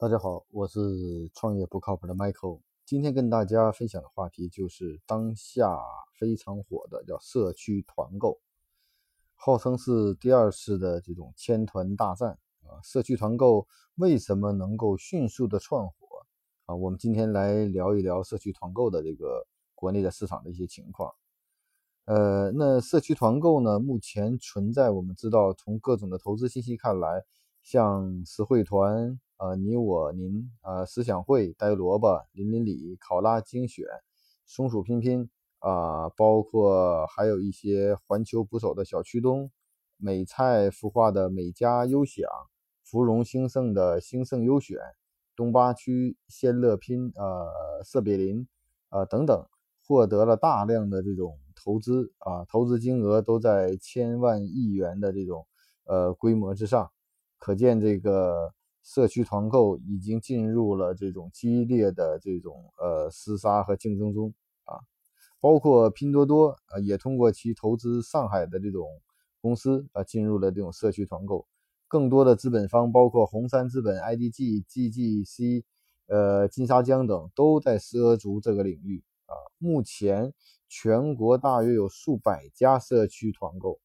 大家好，我是创业不靠谱的 Michael。今天跟大家分享的话题就是当下非常火的叫社区团购，号称是第二次的这种千团大战啊。社区团购为什么能够迅速的窜火啊？我们今天来聊一聊社区团购的这个国内的市场的一些情况。呃，那社区团购呢，目前存在，我们知道从各种的投资信息看来，像实惠团。呃，你我您，呃，思想会、呆萝卜、林林里、考拉精选、松鼠拼拼，啊，包括还有一些环球捕手的小区东、美菜孵化的美家优享、芙蓉兴盛的兴盛优选、东八区鲜乐拼，呃，色比林，呃，等等，获得了大量的这种投资，啊，投资金额都在千万亿元的这种，呃，规模之上，可见这个。社区团购已经进入了这种激烈的这种呃厮杀和竞争中啊，包括拼多多啊也通过其投资上海的这种公司啊进入了这种社区团购，更多的资本方包括红杉资本、IDG、GGC、呃金沙江等都在涉足这个领域啊。目前全国大约有数百家社区团购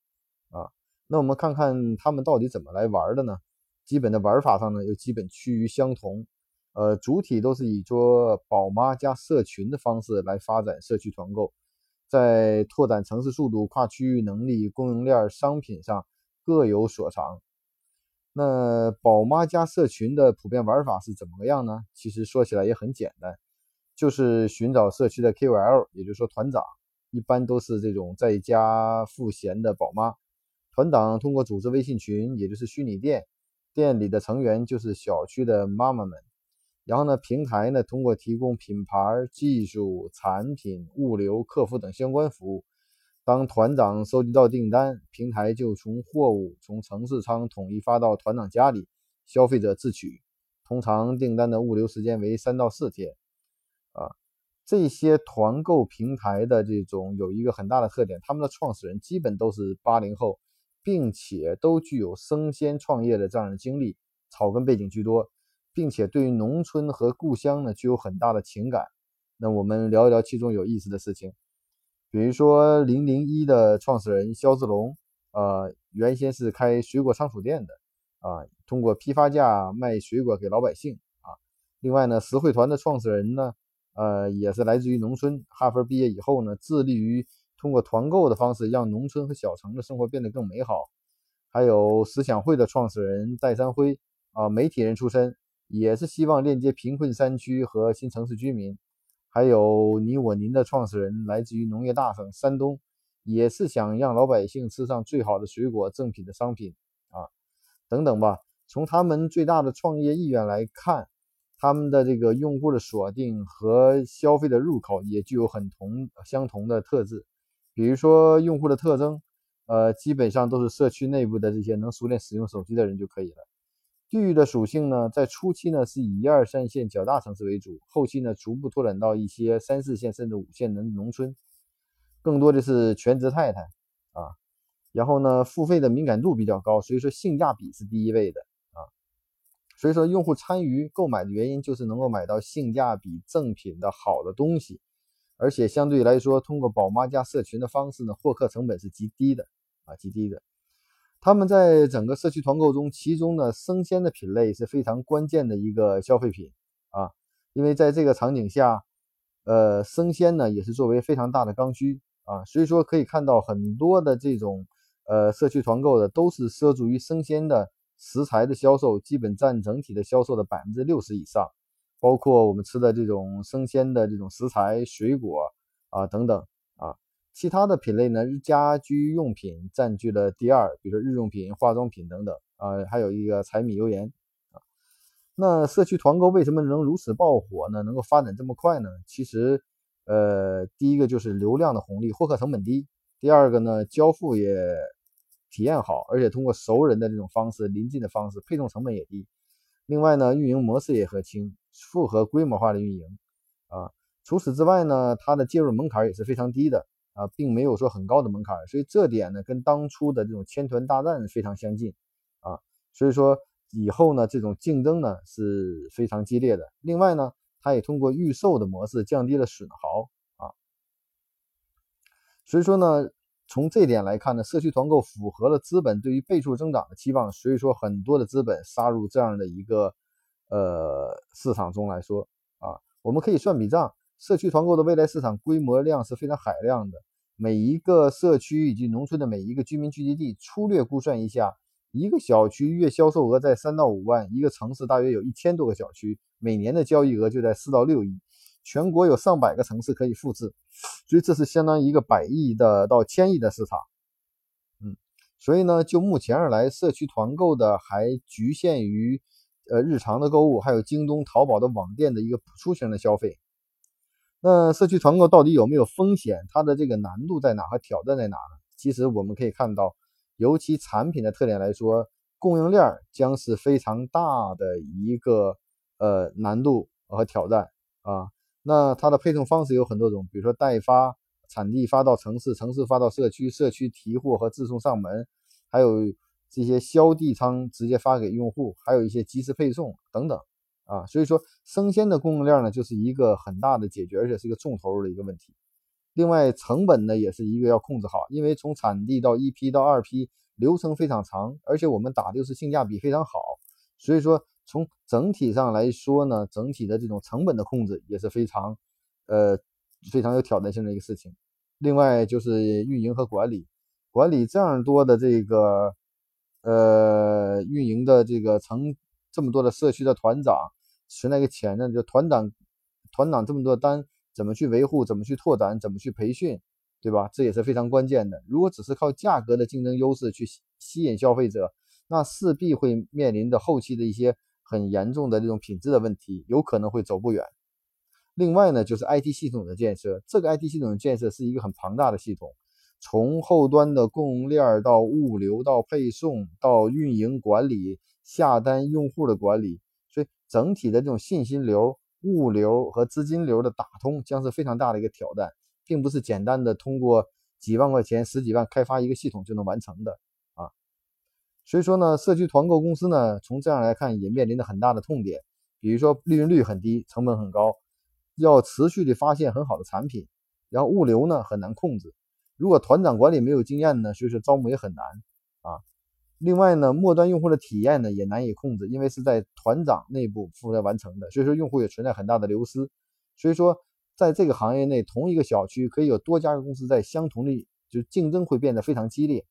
啊，那我们看看他们到底怎么来玩的呢？基本的玩法上呢，又基本趋于相同，呃，主体都是以做宝妈加社群的方式来发展社区团购，在拓展城市速度、跨区域能力、供应链、商品上各有所长。那宝妈加社群的普遍玩法是怎么个样呢？其实说起来也很简单，就是寻找社区的 KOL，也就是说团长，一般都是这种在家赋闲的宝妈，团长通过组织微信群，也就是虚拟店。店里的成员就是小区的妈妈们，然后呢，平台呢通过提供品牌、技术、产品、物流、客服等相关服务，当团长收集到订单，平台就从货物从城市仓统一发到团长家里，消费者自取。通常订单的物流时间为三到四天。啊，这些团购平台的这种有一个很大的特点，他们的创始人基本都是八零后。并且都具有生鲜创业的这样的经历，草根背景居多，并且对于农村和故乡呢具有很大的情感。那我们聊一聊其中有意思的事情，比如说零零一的创始人肖志龙，呃，原先是开水果仓储店的，啊，通过批发价卖水果给老百姓，啊，另外呢，实惠团的创始人呢，呃，也是来自于农村，哈佛毕业以后呢，致力于。通过团购的方式，让农村和小城的生活变得更美好。还有思想会的创始人戴三辉啊，媒体人出身，也是希望链接贫困山区和新城市居民。还有你我您的创始人，来自于农业大省山东，也是想让老百姓吃上最好的水果、正品的商品啊，等等吧。从他们最大的创业意愿来看，他们的这个用户的锁定和消费的入口也具有很同相同的特质。比如说用户的特征，呃，基本上都是社区内部的这些能熟练使用手机的人就可以了。地域的属性呢，在初期呢是以一二三线较大城市为主，后期呢逐步拓展到一些三四线甚至五线的农村，更多的是全职太太啊。然后呢，付费的敏感度比较高，所以说性价比是第一位的啊。所以说用户参与购买的原因就是能够买到性价比正品的好的东西。而且相对来说，通过宝妈加社群的方式呢，获客成本是极低的啊，极低的。他们在整个社区团购中，其中呢，生鲜的品类是非常关键的一个消费品啊，因为在这个场景下，呃，生鲜呢也是作为非常大的刚需啊，所以说可以看到很多的这种呃社区团购的都是涉足于生鲜的食材的销售，基本占整体的销售的百分之六十以上。包括我们吃的这种生鲜的这种食材、水果啊等等啊，其他的品类呢，家居用品占据了第二，比如说日用品、化妆品等等啊，还有一个柴米油盐啊。那社区团购为什么能如此爆火呢？能够发展这么快呢？其实，呃，第一个就是流量的红利，获客成本低；第二个呢，交付也体验好，而且通过熟人的这种方式、临近的方式，配送成本也低。另外呢，运营模式也和轻。复合规模化的运营，啊，除此之外呢，它的介入门槛也是非常低的，啊，并没有说很高的门槛，所以这点呢，跟当初的这种千团大战非常相近，啊，所以说以后呢，这种竞争呢是非常激烈的。另外呢，它也通过预售的模式降低了损耗啊。所以说呢，从这点来看呢，社区团购符合了资本对于倍数增长的期望。所以说，很多的资本杀入这样的一个呃市场中来说啊，我们可以算笔账，社区团购的未来市场规模量是非常海量的。每一个社区以及农村的每一个居民聚集地，粗略估算一下。一个小区月销售额在三到五万，一个城市大约有一千多个小区，每年的交易额就在四到六亿，全国有上百个城市可以复制，所以这是相当于一个百亿的到千亿的市场。嗯，所以呢，就目前而来，社区团购的还局限于呃日常的购物，还有京东、淘宝的网店的一个补充型的消费。那社区团购到底有没有风险？它的这个难度在哪和挑战在哪呢？其实我们可以看到。尤其产品的特点来说，供应链将是非常大的一个呃难度和挑战啊。那它的配送方式有很多种，比如说代发，产地发到城市，城市发到社区，社区提货和自送上门，还有这些销地仓直接发给用户，还有一些即时配送等等啊。所以说，生鲜的供应链呢，就是一个很大的解决，而且是一个重投入的一个问题。另外，成本呢也是一个要控制好，因为从产地到一批到二批流程非常长，而且我们打的是性价比非常好，所以说从整体上来说呢，整体的这种成本的控制也是非常，呃，非常有挑战性的一个事情。另外就是运营和管理，管理这样多的这个，呃，运营的这个成这么多的社区的团长，存在一个潜在就团长，团长这么多单。怎么去维护？怎么去拓展？怎么去培训？对吧？这也是非常关键的。如果只是靠价格的竞争优势去吸引消费者，那势必会面临的后期的一些很严重的这种品质的问题，有可能会走不远。另外呢，就是 IT 系统的建设。这个 IT 系统的建设是一个很庞大的系统，从后端的供应链到物流到配送到运营管理、下单用户的管理，所以整体的这种信息流。物流和资金流的打通将是非常大的一个挑战，并不是简单的通过几万块钱、十几万开发一个系统就能完成的。所以说呢，社区团购公司呢，从这样来看也面临着很大的痛点，比如说利润率很低，成本很高，要持续的发现很好的产品，然后物流呢很难控制，如果团长管理没有经验呢，所以说招募也很难啊。另外呢，末端用户的体验呢也难以控制，因为是在团长内部负责完成的，所以说用户也存在很大的流失。所以说，在这个行业内，同一个小区可以有多家公司在相同的，就竞争会变得非常激烈。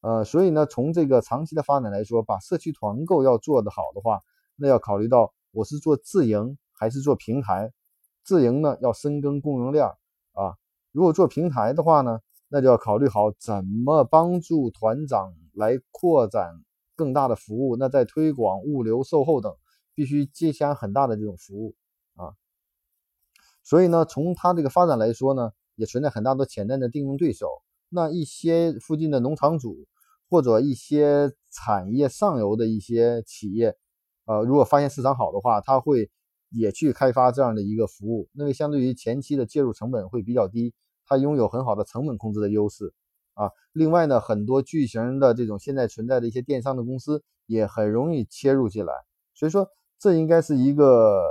呃，所以呢，从这个长期的发展来说，把社区团购要做得好的话，那要考虑到我是做自营还是做平台。自营呢要深耕供应链啊，如果做平台的话呢？那就要考虑好怎么帮助团长来扩展更大的服务。那在推广、物流、售后等，必须接洽很大的这种服务啊。所以呢，从它这个发展来说呢，也存在很大的潜在的竞争对手。那一些附近的农场主或者一些产业上游的一些企业，呃，如果发现市场好的话，他会也去开发这样的一个服务。那么相对于前期的介入成本会比较低。它拥有很好的成本控制的优势啊，另外呢，很多巨型的这种现在存在的一些电商的公司也很容易切入进来，所以说这应该是一个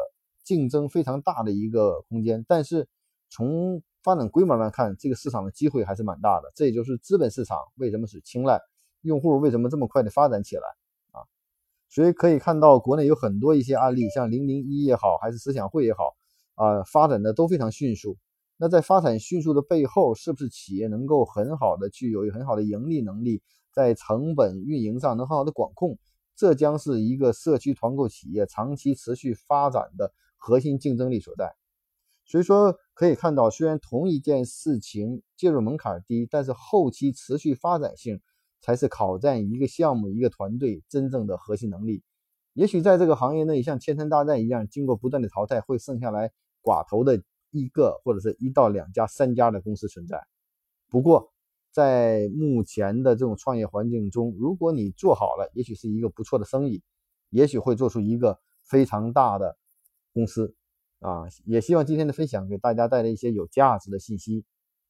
竞争非常大的一个空间。但是从发展规模来看，这个市场的机会还是蛮大的。这也就是资本市场为什么是青睐，用户为什么这么快的发展起来啊？所以可以看到国内有很多一些案例，像零零一也好，还是思想汇也好啊，发展的都非常迅速。那在发展迅速的背后，是不是企业能够很好的具有很好的盈利能力，在成本运营上能很好的管控？这将是一个社区团购企业长期持续发展的核心竞争力所在。所以说，可以看到，虽然同一件事情介入门槛低，但是后期持续发展性才是考验一个项目、一个团队真正的核心能力。也许在这个行业内，像千山大战一样，经过不断的淘汰，会剩下来寡头的。一个或者是一到两家、三家的公司存在。不过，在目前的这种创业环境中，如果你做好了，也许是一个不错的生意，也许会做出一个非常大的公司啊！也希望今天的分享给大家带来一些有价值的信息。